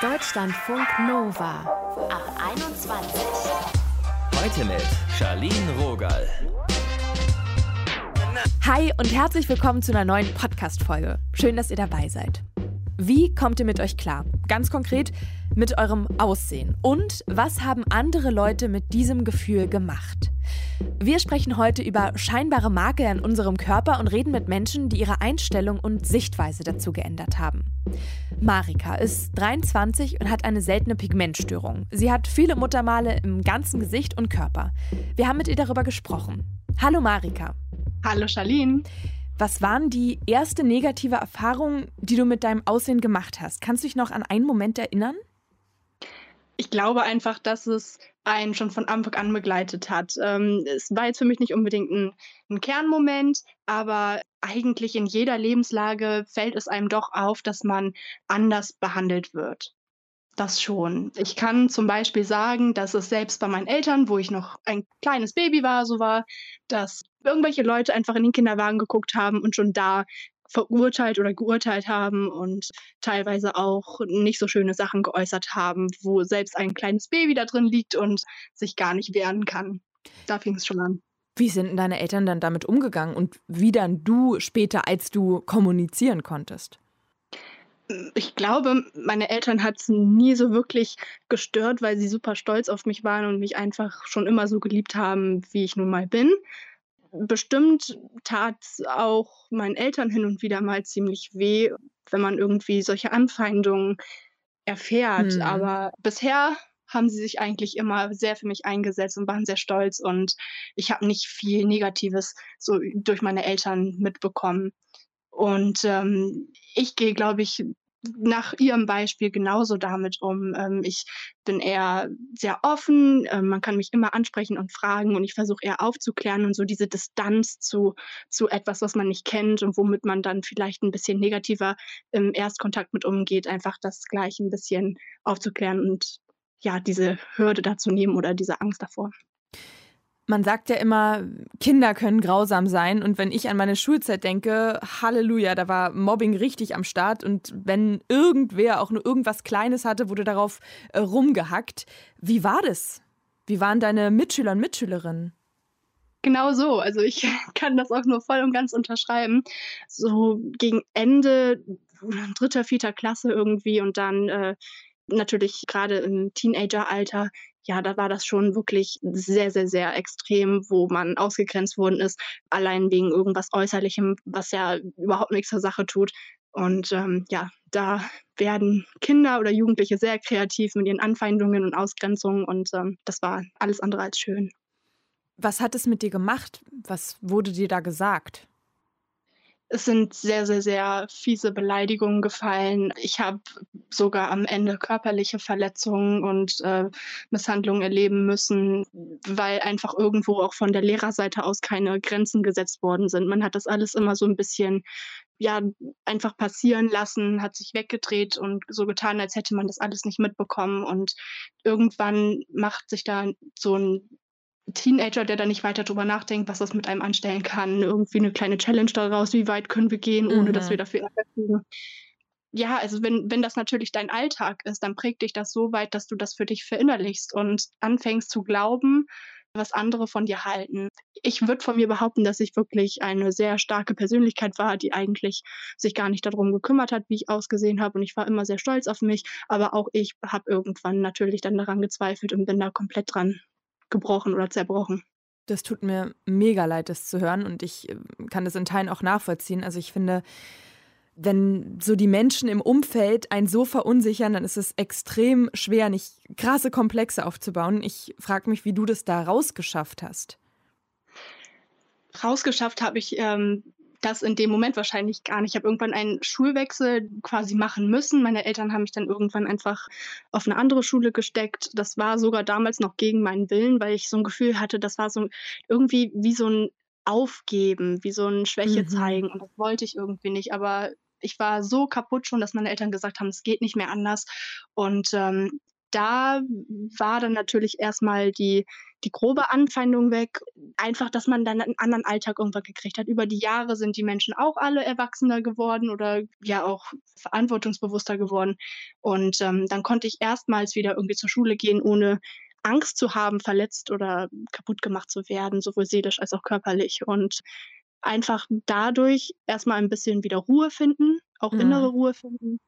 Deutschlandfunk Nova ab 21. Heute mit Charlene Rogal. Hi und herzlich willkommen zu einer neuen Podcast-Folge. Schön, dass ihr dabei seid. Wie kommt ihr mit euch klar? Ganz konkret mit eurem Aussehen. Und was haben andere Leute mit diesem Gefühl gemacht? Wir sprechen heute über scheinbare Makel an unserem Körper und reden mit Menschen, die ihre Einstellung und Sichtweise dazu geändert haben. Marika ist 23 und hat eine seltene Pigmentstörung. Sie hat viele Muttermale im ganzen Gesicht und Körper. Wir haben mit ihr darüber gesprochen. Hallo Marika. Hallo Charlene. Was waren die erste negative Erfahrung, die du mit deinem Aussehen gemacht hast? Kannst du dich noch an einen Moment erinnern? Ich glaube einfach, dass es einen schon von Anfang an begleitet hat. Ähm, es war jetzt für mich nicht unbedingt ein, ein, Kernmoment, aber eigentlich in jeder Lebenslage fällt es einem doch auf, dass man anders behandelt wird. Das schon. Ich kann zum Beispiel sagen, dass es selbst bei meinen Eltern, wo ich noch ein kleines Baby war, so war, dass irgendwelche Leute einfach in den Kinderwagen geguckt haben und schon da verurteilt oder geurteilt haben und teilweise auch nicht so schöne Sachen geäußert haben, wo selbst ein kleines Baby da drin liegt und sich gar nicht wehren kann. Da fing es schon an. Wie sind deine Eltern dann damit umgegangen und wie dann du später, als du kommunizieren konntest? Ich glaube, meine Eltern hat es nie so wirklich gestört, weil sie super stolz auf mich waren und mich einfach schon immer so geliebt haben, wie ich nun mal bin bestimmt tat es auch meinen Eltern hin und wieder mal ziemlich weh, wenn man irgendwie solche Anfeindungen erfährt. Mhm. Aber bisher haben sie sich eigentlich immer sehr für mich eingesetzt und waren sehr stolz und ich habe nicht viel Negatives so durch meine Eltern mitbekommen. Und ähm, ich gehe, glaube ich, nach ihrem Beispiel genauso damit um. Ähm, ich bin eher sehr offen, äh, man kann mich immer ansprechen und fragen und ich versuche eher aufzuklären und so diese Distanz zu, zu etwas, was man nicht kennt und womit man dann vielleicht ein bisschen negativer im Erstkontakt mit umgeht, einfach das gleich ein bisschen aufzuklären und ja, diese Hürde dazu nehmen oder diese Angst davor. Man sagt ja immer, Kinder können grausam sein. Und wenn ich an meine Schulzeit denke, Halleluja, da war Mobbing richtig am Start. Und wenn irgendwer auch nur irgendwas Kleines hatte, wurde darauf äh, rumgehackt. Wie war das? Wie waren deine Mitschüler und Mitschülerinnen? Genau so. Also ich kann das auch nur voll und ganz unterschreiben. So gegen Ende dritter, vierter Klasse irgendwie und dann äh, natürlich gerade im Teenageralter ja, da war das schon wirklich sehr, sehr, sehr extrem, wo man ausgegrenzt worden ist, allein wegen irgendwas Äußerlichem, was ja überhaupt nichts zur Sache tut. Und ähm, ja, da werden Kinder oder Jugendliche sehr kreativ mit ihren Anfeindungen und Ausgrenzungen und ähm, das war alles andere als schön. Was hat es mit dir gemacht? Was wurde dir da gesagt? Es sind sehr, sehr, sehr fiese Beleidigungen gefallen. Ich habe sogar am Ende körperliche Verletzungen und äh, Misshandlungen erleben müssen, weil einfach irgendwo auch von der Lehrerseite aus keine Grenzen gesetzt worden sind. Man hat das alles immer so ein bisschen ja, einfach passieren lassen, hat sich weggedreht und so getan, als hätte man das alles nicht mitbekommen. Und irgendwann macht sich da so ein Teenager, der da nicht weiter drüber nachdenkt, was das mit einem anstellen kann. Irgendwie eine kleine Challenge daraus, wie weit können wir gehen, ohne mhm. dass wir dafür Ärger kriegen. Ja, also wenn, wenn das natürlich dein Alltag ist, dann prägt dich das so weit, dass du das für dich verinnerlichst und anfängst zu glauben, was andere von dir halten. Ich würde von mir behaupten, dass ich wirklich eine sehr starke Persönlichkeit war, die eigentlich sich gar nicht darum gekümmert hat, wie ich ausgesehen habe. Und ich war immer sehr stolz auf mich. Aber auch ich habe irgendwann natürlich dann daran gezweifelt und bin da komplett dran gebrochen oder zerbrochen. Das tut mir mega leid, das zu hören und ich äh, kann das in Teilen auch nachvollziehen. Also ich finde, wenn so die Menschen im Umfeld einen so verunsichern, dann ist es extrem schwer, nicht krasse Komplexe aufzubauen. Ich frage mich, wie du das da rausgeschafft hast. Rausgeschafft habe ich ähm, das in dem Moment wahrscheinlich gar nicht. Ich habe irgendwann einen Schulwechsel quasi machen müssen. Meine Eltern haben mich dann irgendwann einfach auf eine andere Schule gesteckt. Das war sogar damals noch gegen meinen Willen, weil ich so ein Gefühl hatte, das war so irgendwie wie so ein Aufgeben, wie so ein Schwäche mhm. zeigen. Und das wollte ich irgendwie nicht. Aber ich war so kaputt schon, dass meine Eltern gesagt haben, es geht nicht mehr anders. Und ähm, da war dann natürlich erstmal die, die grobe Anfeindung weg. Einfach, dass man dann einen anderen Alltag irgendwann gekriegt hat. Über die Jahre sind die Menschen auch alle erwachsener geworden oder ja auch verantwortungsbewusster geworden. Und ähm, dann konnte ich erstmals wieder irgendwie zur Schule gehen, ohne Angst zu haben, verletzt oder kaputt gemacht zu werden, sowohl seelisch als auch körperlich. Und einfach dadurch erstmal ein bisschen wieder Ruhe finden, auch Mhm. innere Ruhe finden.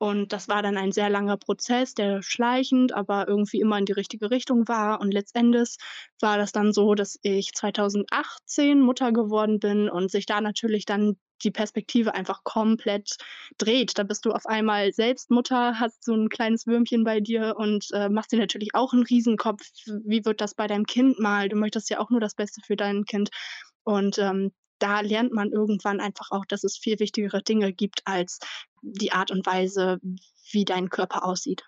Und das war dann ein sehr langer Prozess, der schleichend, aber irgendwie immer in die richtige Richtung war. Und letztendlich war das dann so, dass ich 2018 Mutter geworden bin und sich da natürlich dann die Perspektive einfach komplett dreht. Da bist du auf einmal selbst Mutter, hast so ein kleines Würmchen bei dir und äh, machst dir natürlich auch einen Riesenkopf. Wie wird das bei deinem Kind mal? Du möchtest ja auch nur das Beste für dein Kind. Und ähm, da lernt man irgendwann einfach auch, dass es viel wichtigere Dinge gibt als die Art und Weise, wie dein Körper aussieht.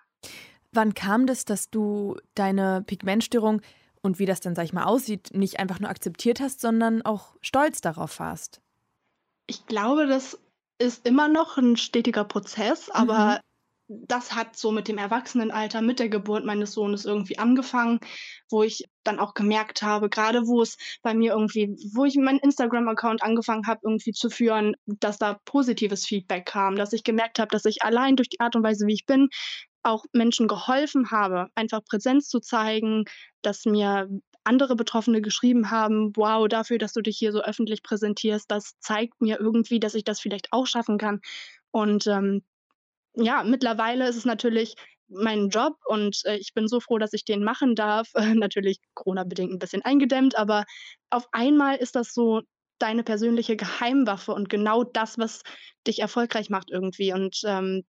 Wann kam das, dass du deine Pigmentstörung und wie das dann, sag ich mal, aussieht, nicht einfach nur akzeptiert hast, sondern auch stolz darauf warst? Ich glaube, das ist immer noch ein stetiger Prozess, aber das hat so mit dem Erwachsenenalter, mit der Geburt meines Sohnes irgendwie angefangen, wo ich dann auch gemerkt habe, gerade wo es bei mir irgendwie, wo ich meinen Instagram-Account angefangen habe, irgendwie zu führen, dass da positives Feedback kam, dass ich gemerkt habe, dass ich allein durch die Art und Weise, wie ich bin, auch Menschen geholfen habe, einfach Präsenz zu zeigen, dass mir andere Betroffene geschrieben haben, wow, dafür, dass du dich hier so öffentlich präsentierst, das zeigt mir irgendwie, dass ich das vielleicht auch schaffen kann. Und ähm, ja, mittlerweile ist es natürlich mein Job und äh, ich bin so froh, dass ich den machen darf. Äh, natürlich Corona-bedingt ein bisschen eingedämmt, aber auf einmal ist das so deine persönliche Geheimwaffe und genau das, was dich erfolgreich macht irgendwie. Und ähm,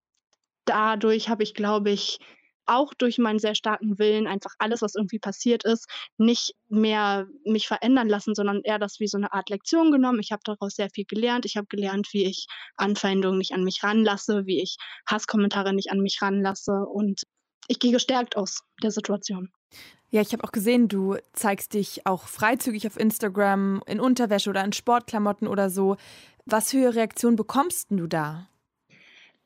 dadurch habe ich, glaube ich, auch durch meinen sehr starken Willen einfach alles, was irgendwie passiert ist, nicht mehr mich verändern lassen, sondern eher das wie so eine Art Lektion genommen. Ich habe daraus sehr viel gelernt. Ich habe gelernt, wie ich Anfeindungen nicht an mich ranlasse, wie ich Hasskommentare nicht an mich ranlasse und ich gehe gestärkt aus der Situation. Ja, ich habe auch gesehen, du zeigst dich auch freizügig auf Instagram in Unterwäsche oder in Sportklamotten oder so. Was für Reaktionen bekommst du da?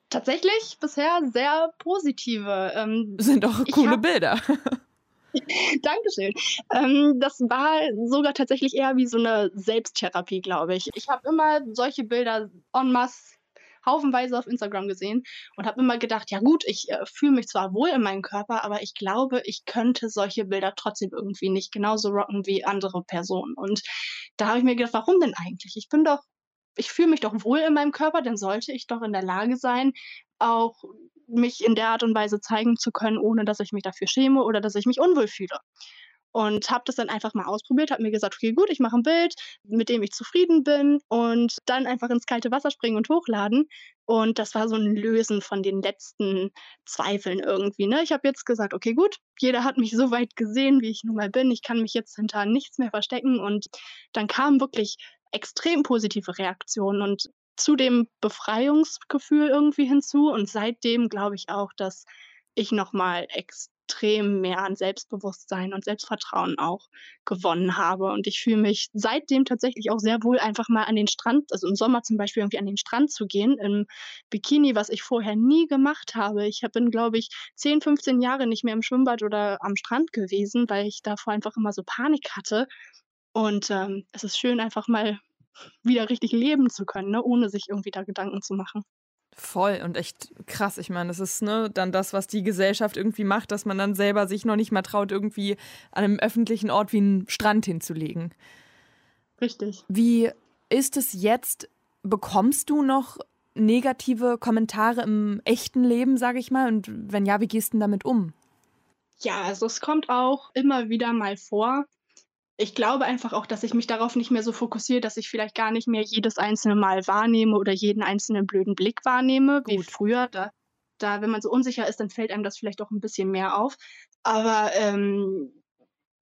Tatsächlich bisher sehr positive. Ähm, Sind doch coole hab- Bilder. Dankeschön. Ähm, das war sogar tatsächlich eher wie so eine Selbsttherapie, glaube ich. Ich habe immer solche Bilder en masse haufenweise auf Instagram gesehen und habe immer gedacht, ja gut, ich äh, fühle mich zwar wohl in meinem Körper, aber ich glaube, ich könnte solche Bilder trotzdem irgendwie nicht genauso rocken wie andere Personen. Und da habe ich mir gedacht, warum denn eigentlich? Ich bin doch, ich fühle mich doch wohl in meinem Körper, dann sollte ich doch in der Lage sein, auch mich in der Art und Weise zeigen zu können, ohne dass ich mich dafür schäme oder dass ich mich unwohl fühle. Und habe das dann einfach mal ausprobiert, habe mir gesagt, okay, gut, ich mache ein Bild, mit dem ich zufrieden bin und dann einfach ins kalte Wasser springen und hochladen. Und das war so ein Lösen von den letzten Zweifeln irgendwie. Ne? Ich habe jetzt gesagt, okay, gut, jeder hat mich so weit gesehen, wie ich nun mal bin. Ich kann mich jetzt hinter nichts mehr verstecken. Und dann kamen wirklich extrem positive Reaktionen und zu dem Befreiungsgefühl irgendwie hinzu. Und seitdem glaube ich auch, dass ich nochmal extrem mehr an Selbstbewusstsein und Selbstvertrauen auch gewonnen habe. Und ich fühle mich seitdem tatsächlich auch sehr wohl, einfach mal an den Strand, also im Sommer zum Beispiel irgendwie an den Strand zu gehen, im Bikini, was ich vorher nie gemacht habe. Ich bin, glaube ich, 10, 15 Jahre nicht mehr im Schwimmbad oder am Strand gewesen, weil ich davor einfach immer so Panik hatte. Und ähm, es ist schön, einfach mal wieder richtig leben zu können, ne? ohne sich irgendwie da Gedanken zu machen. Voll und echt krass. Ich meine, das ist ne, dann das, was die Gesellschaft irgendwie macht, dass man dann selber sich noch nicht mal traut, irgendwie an einem öffentlichen Ort wie einen Strand hinzulegen. Richtig. Wie ist es jetzt? Bekommst du noch negative Kommentare im echten Leben, sage ich mal? Und wenn ja, wie gehst du denn damit um? Ja, also es kommt auch immer wieder mal vor. Ich glaube einfach auch, dass ich mich darauf nicht mehr so fokussiere, dass ich vielleicht gar nicht mehr jedes einzelne Mal wahrnehme oder jeden einzelnen blöden Blick wahrnehme, wie Gut. früher. Da, da, wenn man so unsicher ist, dann fällt einem das vielleicht auch ein bisschen mehr auf. Aber ähm,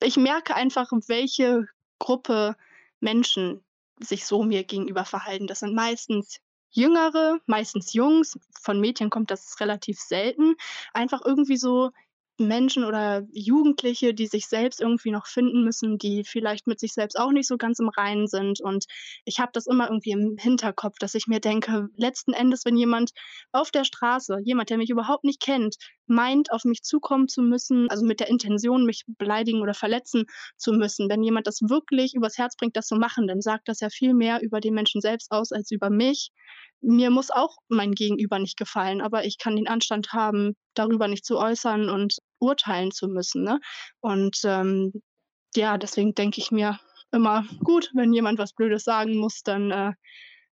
ich merke einfach, welche Gruppe Menschen sich so mir gegenüber verhalten. Das sind meistens Jüngere, meistens Jungs. Von Mädchen kommt das relativ selten. Einfach irgendwie so Menschen oder Jugendliche, die sich selbst irgendwie noch finden müssen, die vielleicht mit sich selbst auch nicht so ganz im Reinen sind. Und ich habe das immer irgendwie im Hinterkopf, dass ich mir denke, letzten Endes, wenn jemand auf der Straße, jemand, der mich überhaupt nicht kennt, meint, auf mich zukommen zu müssen, also mit der Intention, mich beleidigen oder verletzen zu müssen, wenn jemand das wirklich übers Herz bringt, das zu machen, dann sagt das ja viel mehr über den Menschen selbst aus als über mich mir muss auch mein Gegenüber nicht gefallen, aber ich kann den Anstand haben, darüber nicht zu äußern und urteilen zu müssen. Ne? Und ähm, ja, deswegen denke ich mir immer, gut, wenn jemand was Blödes sagen muss, dann äh,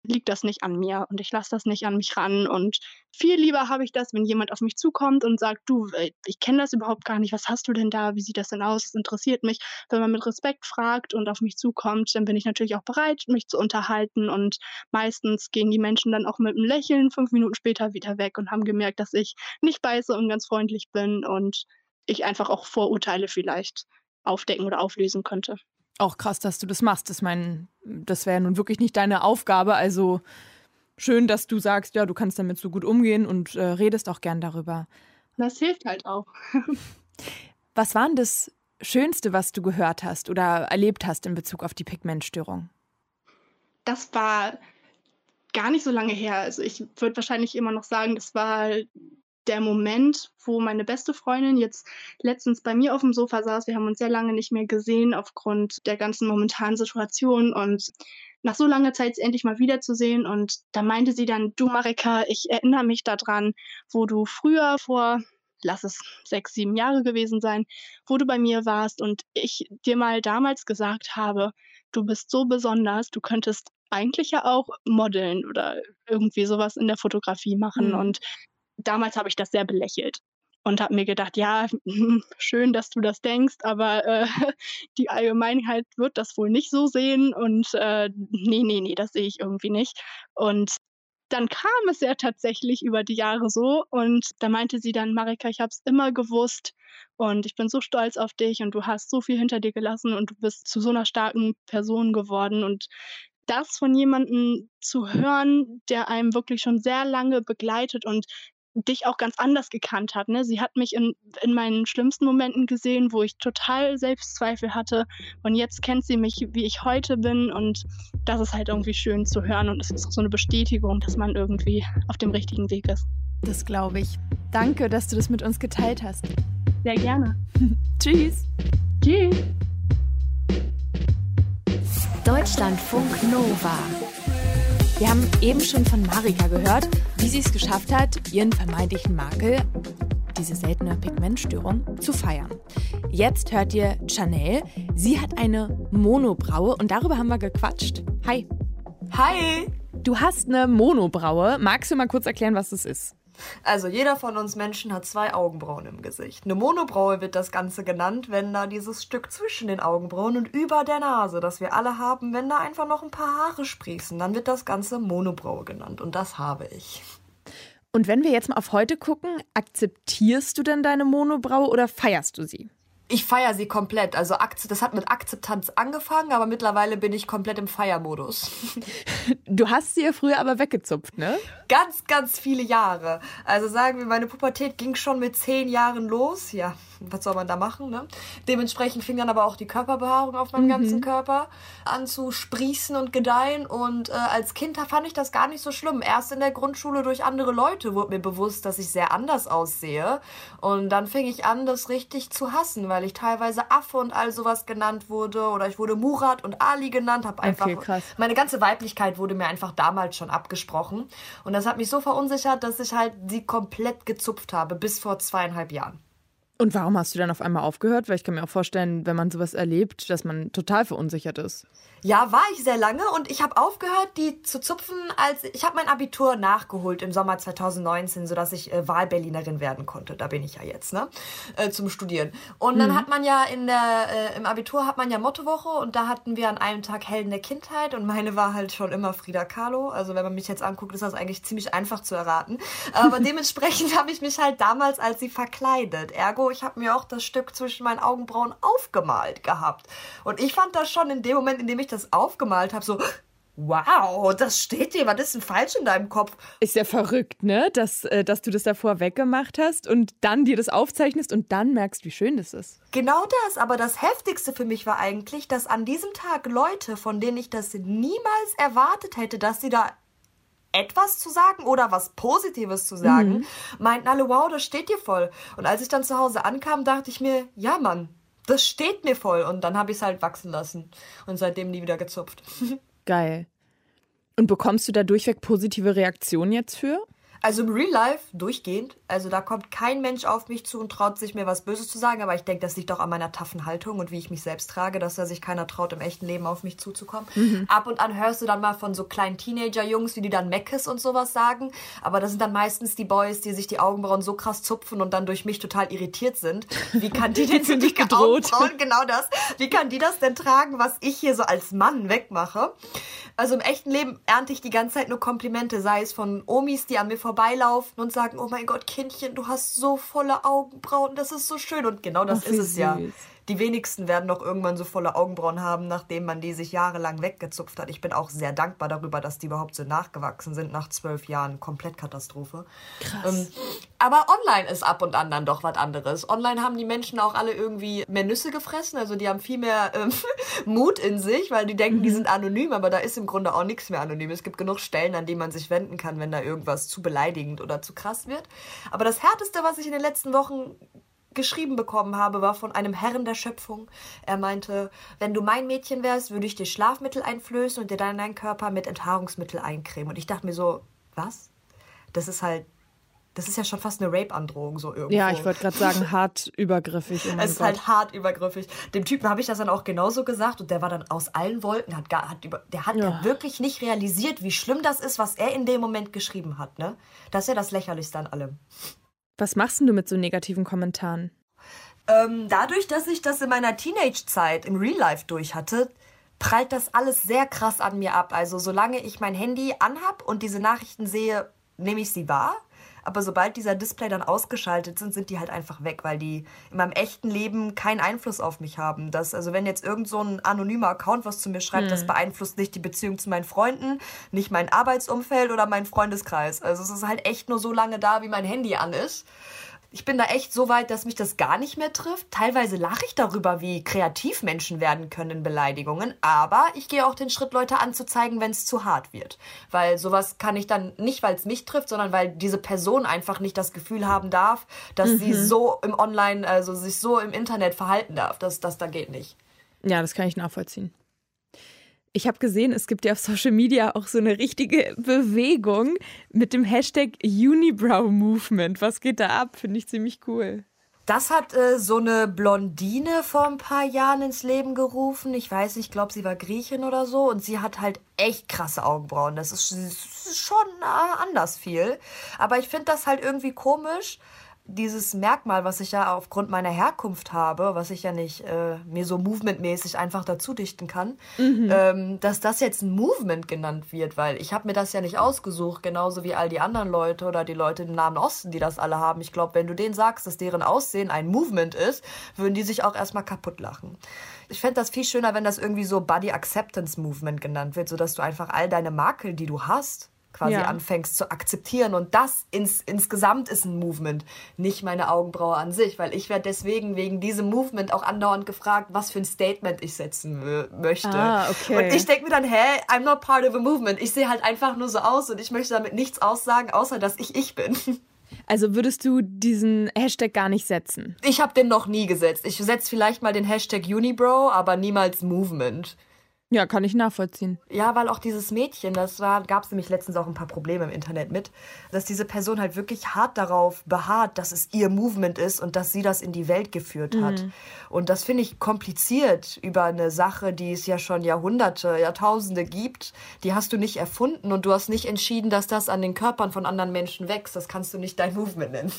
liegt das nicht an mir und ich lasse das nicht an mich ran. Und viel lieber habe ich das, wenn jemand auf mich zukommt und sagt, du, äh, ich kenne das überhaupt gar nicht, was hast du denn da, wie sieht das denn aus, das interessiert mich. Wenn man mit Respekt fragt und auf mich zukommt, dann bin ich natürlich auch bereit, mich zu unterhalten und meistens gehen die Menschen dann auch mit einem Lächeln fünf Minuten später wieder weg und haben gemerkt, dass ich nicht beiße und ganz freundlich bin und ich einfach auch Vorurteile vielleicht aufdecken oder auflösen könnte. Auch krass, dass du das machst. Ich meine, das wäre nun wirklich nicht deine Aufgabe. Also schön, dass du sagst, ja, du kannst damit so gut umgehen und äh, redest auch gern darüber. Das hilft halt auch. was war denn das Schönste, was du gehört hast oder erlebt hast in Bezug auf die Pigmentstörung? Das war gar nicht so lange her. Also ich würde wahrscheinlich immer noch sagen, das war der Moment, wo meine beste Freundin jetzt letztens bei mir auf dem Sofa saß. Wir haben uns sehr lange nicht mehr gesehen aufgrund der ganzen momentanen Situation und nach so langer Zeit endlich mal wiederzusehen. Und da meinte sie dann, du Marika, ich erinnere mich daran, wo du früher vor, lass es sechs, sieben Jahre gewesen sein, wo du bei mir warst und ich dir mal damals gesagt habe, du bist so besonders, du könntest eigentlich ja auch modeln oder irgendwie sowas in der Fotografie machen. Mhm. Und damals habe ich das sehr belächelt und habe mir gedacht, ja, schön, dass du das denkst, aber äh, die Allgemeinheit wird das wohl nicht so sehen und äh, nee, nee, nee, das sehe ich irgendwie nicht. Und dann kam es ja tatsächlich über die Jahre so und da meinte sie dann, Marika, ich habe es immer gewusst und ich bin so stolz auf dich und du hast so viel hinter dir gelassen und du bist zu so einer starken Person geworden und das von jemandem zu hören, der einem wirklich schon sehr lange begleitet und dich auch ganz anders gekannt hat. Ne? Sie hat mich in, in meinen schlimmsten Momenten gesehen, wo ich total Selbstzweifel hatte. Und jetzt kennt sie mich, wie ich heute bin. Und das ist halt irgendwie schön zu hören. Und es ist auch so eine Bestätigung, dass man irgendwie auf dem richtigen Weg ist. Das glaube ich. Danke, dass du das mit uns geteilt hast. Sehr gerne. Tschüss. Tschüss. Deutschlandfunk Nova. Wir haben eben schon von Marika gehört, wie sie es geschafft hat, ihren vermeintlichen Makel, diese seltene Pigmentstörung, zu feiern. Jetzt hört ihr Chanel. Sie hat eine Monobraue und darüber haben wir gequatscht. Hi. Hi. Du hast eine Monobraue. Magst du mal kurz erklären, was das ist? Also jeder von uns Menschen hat zwei Augenbrauen im Gesicht. Eine Monobraue wird das Ganze genannt, wenn da dieses Stück zwischen den Augenbrauen und über der Nase, das wir alle haben, wenn da einfach noch ein paar Haare sprießen, dann wird das Ganze Monobraue genannt. Und das habe ich. Und wenn wir jetzt mal auf heute gucken, akzeptierst du denn deine Monobraue oder feierst du sie? Ich feiere sie komplett. Also das hat mit Akzeptanz angefangen, aber mittlerweile bin ich komplett im Feiermodus. Du hast sie ja früher aber weggezupft, ne? Ganz, ganz viele Jahre. Also sagen wir, meine Pubertät ging schon mit zehn Jahren los. Ja, was soll man da machen, ne? Dementsprechend fing dann aber auch die Körperbehaarung auf meinem mhm. ganzen Körper an zu sprießen und gedeihen. Und äh, als Kind fand ich das gar nicht so schlimm. Erst in der Grundschule durch andere Leute wurde mir bewusst, dass ich sehr anders aussehe. Und dann fing ich an, das richtig zu hassen, weil ich teilweise Affe und all sowas genannt wurde. Oder ich wurde Murat und Ali genannt. Hab einfach okay, meine ganze Weiblichkeit wurde mir einfach damals schon abgesprochen. Und das hat mich so verunsichert, dass ich halt sie komplett gezupft habe, bis vor zweieinhalb Jahren. Und warum hast du dann auf einmal aufgehört? Weil ich kann mir auch vorstellen, wenn man sowas erlebt, dass man total verunsichert ist. Ja, war ich sehr lange und ich habe aufgehört, die zu zupfen, als ich habe mein Abitur nachgeholt im Sommer 2019, sodass ich äh, Wahlberlinerin werden konnte. Da bin ich ja jetzt, ne? Äh, zum Studieren. Und dann mhm. hat man ja in der äh, im Abitur hat man ja Mottowoche und da hatten wir an einem Tag Helden der Kindheit und meine war halt schon immer Frida Kahlo. Also wenn man mich jetzt anguckt, ist das eigentlich ziemlich einfach zu erraten. Aber dementsprechend habe ich mich halt damals als sie verkleidet. Ergo, ich habe mir auch das Stück zwischen meinen Augenbrauen aufgemalt gehabt. Und ich fand das schon in dem Moment, in dem ich das aufgemalt habe, so, Wow, das steht dir. Was ist denn falsch in deinem Kopf? Ist ja verrückt, ne? Dass, äh, dass du das davor weggemacht hast und dann dir das aufzeichnest und dann merkst, wie schön das ist. Genau das. Aber das Heftigste für mich war eigentlich, dass an diesem Tag Leute, von denen ich das niemals erwartet hätte, dass sie da etwas zu sagen oder was Positives zu sagen, mhm. meinten alle, wow, das steht dir voll. Und als ich dann zu Hause ankam, dachte ich mir, ja, Mann, das steht mir voll. Und dann habe ich es halt wachsen lassen und seitdem nie wieder gezupft. Geil. Und bekommst du da durchweg positive Reaktionen jetzt für? Also im Real Life durchgehend. Also da kommt kein Mensch auf mich zu und traut sich mir was Böses zu sagen. Aber ich denke, das liegt auch an meiner taffen Haltung und wie ich mich selbst trage, dass da sich keiner traut, im echten Leben auf mich zuzukommen. Mhm. Ab und an hörst du dann mal von so kleinen Teenager-Jungs, wie die dann Meckes und sowas sagen. Aber das sind dann meistens die Boys, die sich die Augenbrauen so krass zupfen und dann durch mich total irritiert sind. Wie kann die denn so dicke gedroht. Augenbrauen, genau das, wie kann die das denn tragen, was ich hier so als Mann wegmache? Also im echten Leben ernte ich die ganze Zeit nur Komplimente, sei es von Omis, die an mir vorbeilaufen und sagen, oh mein Gott, Kindchen, du hast so volle Augenbrauen, das ist so schön. Und genau das oh, ist es süß. ja die wenigsten werden noch irgendwann so volle Augenbrauen haben, nachdem man die sich jahrelang weggezupft hat. Ich bin auch sehr dankbar darüber, dass die überhaupt so nachgewachsen sind nach zwölf Jahren. Komplett Katastrophe. Krass. Ähm, aber online ist ab und an dann doch was anderes. Online haben die Menschen auch alle irgendwie mehr Nüsse gefressen. Also die haben viel mehr ähm, Mut in sich, weil die denken, mhm. die sind anonym, aber da ist im Grunde auch nichts mehr anonym. Es gibt genug Stellen, an die man sich wenden kann, wenn da irgendwas zu beleidigend oder zu krass wird. Aber das Härteste, was ich in den letzten Wochen geschrieben bekommen habe, war von einem Herren der Schöpfung. Er meinte, wenn du mein Mädchen wärst, würde ich dir Schlafmittel einflößen und dir dann deinen Körper mit Enthaarungsmittel eincremen. Und ich dachte mir so, was? Das ist halt, das ist ja schon fast eine Rape-Androhung so irgendwo. Ja, ich wollte gerade sagen, hart übergriffig. Oh es ist halt Gott. halt hart übergriffig. Dem Typen habe ich das dann auch genauso gesagt und der war dann aus allen Wolken, hat gar, hat über, der hat ja. wirklich nicht realisiert, wie schlimm das ist, was er in dem Moment geschrieben hat. Ne? Das ist ja das Lächerlichste an allem. Was machst du mit so negativen Kommentaren? Ähm, dadurch, dass ich das in meiner Teenage-Zeit im Real Life durch hatte, prallt das alles sehr krass an mir ab. Also solange ich mein Handy anhab und diese Nachrichten sehe, nehme ich sie wahr. Aber sobald dieser Display dann ausgeschaltet sind, sind die halt einfach weg, weil die in meinem echten Leben keinen Einfluss auf mich haben. Das, also wenn jetzt irgend so ein anonymer Account was zu mir schreibt, hm. das beeinflusst nicht die Beziehung zu meinen Freunden, nicht mein Arbeitsumfeld oder meinen Freundeskreis. Also es ist halt echt nur so lange da, wie mein Handy an ist. Ich bin da echt so weit, dass mich das gar nicht mehr trifft. Teilweise lache ich darüber, wie kreativ Menschen werden können in Beleidigungen. Aber ich gehe auch den Schritt, Leute anzuzeigen, wenn es zu hart wird. Weil sowas kann ich dann nicht, weil es mich trifft, sondern weil diese Person einfach nicht das Gefühl haben darf, dass mhm. sie so im Online, also sich so im Internet verhalten darf. Das, das da geht nicht. Ja, das kann ich nachvollziehen. Ich habe gesehen, es gibt ja auf Social Media auch so eine richtige Bewegung mit dem Hashtag Unibrow Movement. Was geht da ab? Finde ich ziemlich cool. Das hat äh, so eine Blondine vor ein paar Jahren ins Leben gerufen. Ich weiß nicht, ich glaube, sie war Griechin oder so. Und sie hat halt echt krasse Augenbrauen. Das ist, schon äh, anders viel. Aber ich finde das halt irgendwie komisch, dieses Merkmal, was ich ja aufgrund meiner Herkunft habe, was ich ja nicht äh, mir so movementmäßig einfach dazu dichten kann, mhm. ähm, dass das jetzt ein Movement genannt wird, weil ich habe mir das ja nicht ausgesucht, genauso wie all die anderen Leute oder die Leute im Nahen Osten, die das alle haben. Ich glaube, wenn du denen sagst, dass deren Aussehen ein Movement ist, würden die sich auch erstmal kaputt lachen. Ich fände das viel schöner, wenn das irgendwie so Body Acceptance Movement genannt wird, sodass du einfach all deine Makel, die du hast, quasi ja. anfängst zu akzeptieren. Und das ins, insgesamt ist ein Movement, nicht meine Augenbraue an sich, weil ich werde deswegen wegen diesem Movement auch andauernd gefragt, was für ein Statement ich setzen möchte. Ah, okay. Und ich denke mir dann, hä, I'm not part of a movement. Ich sehe halt einfach nur so aus und ich möchte damit nichts aussagen, außer dass ich ich bin. Also würdest du diesen Hashtag gar nicht setzen? Ich habe den noch nie gesetzt. Ich setze vielleicht mal den Hashtag Unibro, aber niemals Movement. Ja, kann ich nachvollziehen. Ja, weil auch dieses Mädchen, das war, gab es nämlich letztens auch ein paar Probleme im Internet mit, dass diese Person halt wirklich hart darauf beharrt, dass es ihr Movement ist und dass sie das in die Welt geführt hat. Mhm. Und das finde ich kompliziert über eine Sache, die es ja schon Jahrhunderte, Jahrtausende gibt. Die hast du nicht erfunden und du hast nicht entschieden, dass das an den Körpern von anderen Menschen wächst. Das kannst du nicht dein Movement nennen.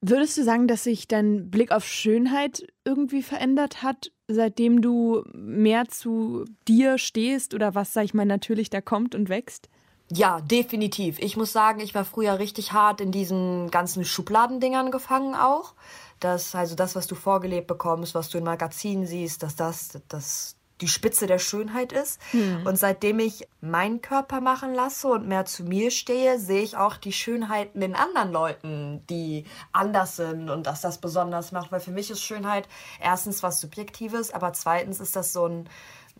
Würdest du sagen, dass sich dein Blick auf Schönheit irgendwie verändert hat, seitdem du mehr zu dir stehst oder was, sag ich mal, natürlich da kommt und wächst? Ja, definitiv. Ich muss sagen, ich war früher richtig hart in diesen ganzen Schubladendingern gefangen auch. Dass also das, was du vorgelebt bekommst, was du in Magazinen siehst, dass das das die Spitze der Schönheit ist. Hm. Und seitdem ich meinen Körper machen lasse und mehr zu mir stehe, sehe ich auch die Schönheiten in anderen Leuten, die anders sind und dass das besonders macht. Weil für mich ist Schönheit erstens was Subjektives, aber zweitens ist das so ein,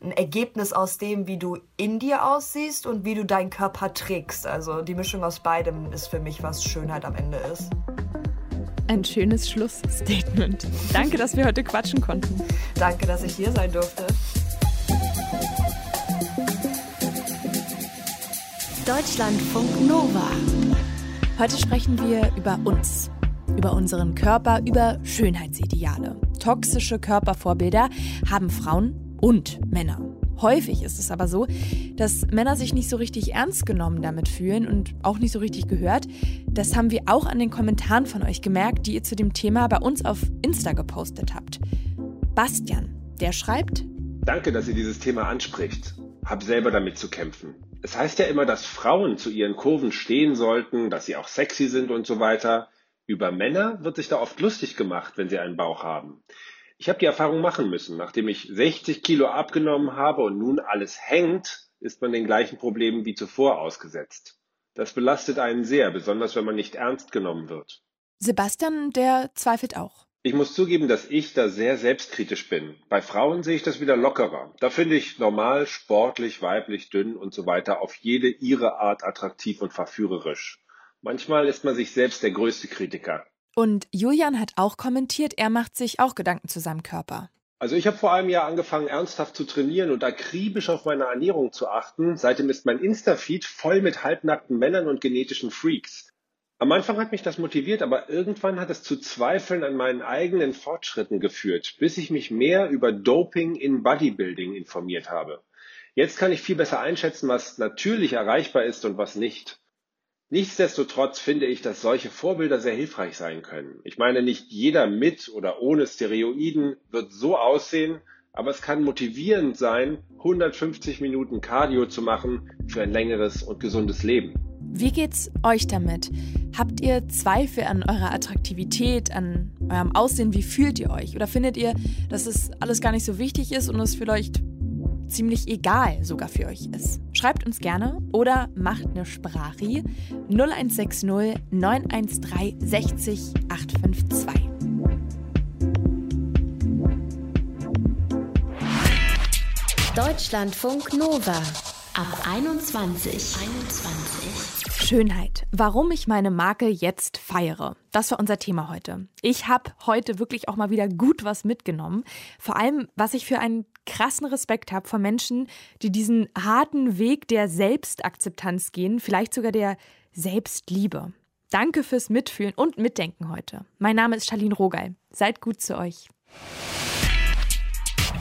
ein Ergebnis aus dem, wie du in dir aussiehst und wie du deinen Körper trägst. Also die Mischung aus beidem ist für mich, was Schönheit am Ende ist. Ein schönes Schlussstatement. Danke, dass wir heute quatschen konnten. Danke, dass ich hier sein durfte. Deutschlandfunk Nova. Heute sprechen wir über uns, über unseren Körper, über Schönheitsideale. Toxische Körpervorbilder haben Frauen und Männer. Häufig ist es aber so, dass Männer sich nicht so richtig ernst genommen damit fühlen und auch nicht so richtig gehört. Das haben wir auch an den Kommentaren von euch gemerkt, die ihr zu dem Thema bei uns auf Insta gepostet habt. Bastian, der schreibt: Danke, dass ihr dieses Thema anspricht. Hab selber damit zu kämpfen. Es heißt ja immer, dass Frauen zu ihren Kurven stehen sollten, dass sie auch sexy sind und so weiter. Über Männer wird sich da oft lustig gemacht, wenn sie einen Bauch haben. Ich habe die Erfahrung machen müssen. Nachdem ich 60 Kilo abgenommen habe und nun alles hängt, ist man den gleichen Problemen wie zuvor ausgesetzt. Das belastet einen sehr, besonders wenn man nicht ernst genommen wird. Sebastian, der zweifelt auch. Ich muss zugeben, dass ich da sehr selbstkritisch bin. Bei Frauen sehe ich das wieder lockerer. Da finde ich normal, sportlich, weiblich, dünn und so weiter auf jede ihre Art attraktiv und verführerisch. Manchmal ist man sich selbst der größte Kritiker. Und Julian hat auch kommentiert, er macht sich auch Gedanken zu seinem Körper. Also ich habe vor einem Jahr angefangen, ernsthaft zu trainieren und akribisch auf meine Ernährung zu achten. Seitdem ist mein Insta-Feed voll mit halbnackten Männern und genetischen Freaks. Am Anfang hat mich das motiviert, aber irgendwann hat es zu Zweifeln an meinen eigenen Fortschritten geführt, bis ich mich mehr über Doping in Bodybuilding informiert habe. Jetzt kann ich viel besser einschätzen, was natürlich erreichbar ist und was nicht. Nichtsdestotrotz finde ich, dass solche Vorbilder sehr hilfreich sein können. Ich meine, nicht jeder mit oder ohne Steroiden wird so aussehen, aber es kann motivierend sein, 150 Minuten Cardio zu machen für ein längeres und gesundes Leben. Wie geht's euch damit? Habt ihr Zweifel an eurer Attraktivität, an eurem Aussehen? Wie fühlt ihr euch? Oder findet ihr, dass es alles gar nicht so wichtig ist und es vielleicht ziemlich egal sogar für euch ist? Schreibt uns gerne oder macht eine Sprachie 0160 913 60 852. Deutschlandfunk Nova ab 21. 21. Schönheit. Warum ich meine Marke jetzt feiere. Das war unser Thema heute. Ich habe heute wirklich auch mal wieder gut was mitgenommen. Vor allem, was ich für einen krassen Respekt habe vor Menschen, die diesen harten Weg der Selbstakzeptanz gehen, vielleicht sogar der Selbstliebe. Danke fürs Mitfühlen und Mitdenken heute. Mein Name ist Charlene Rogal. Seid gut zu euch.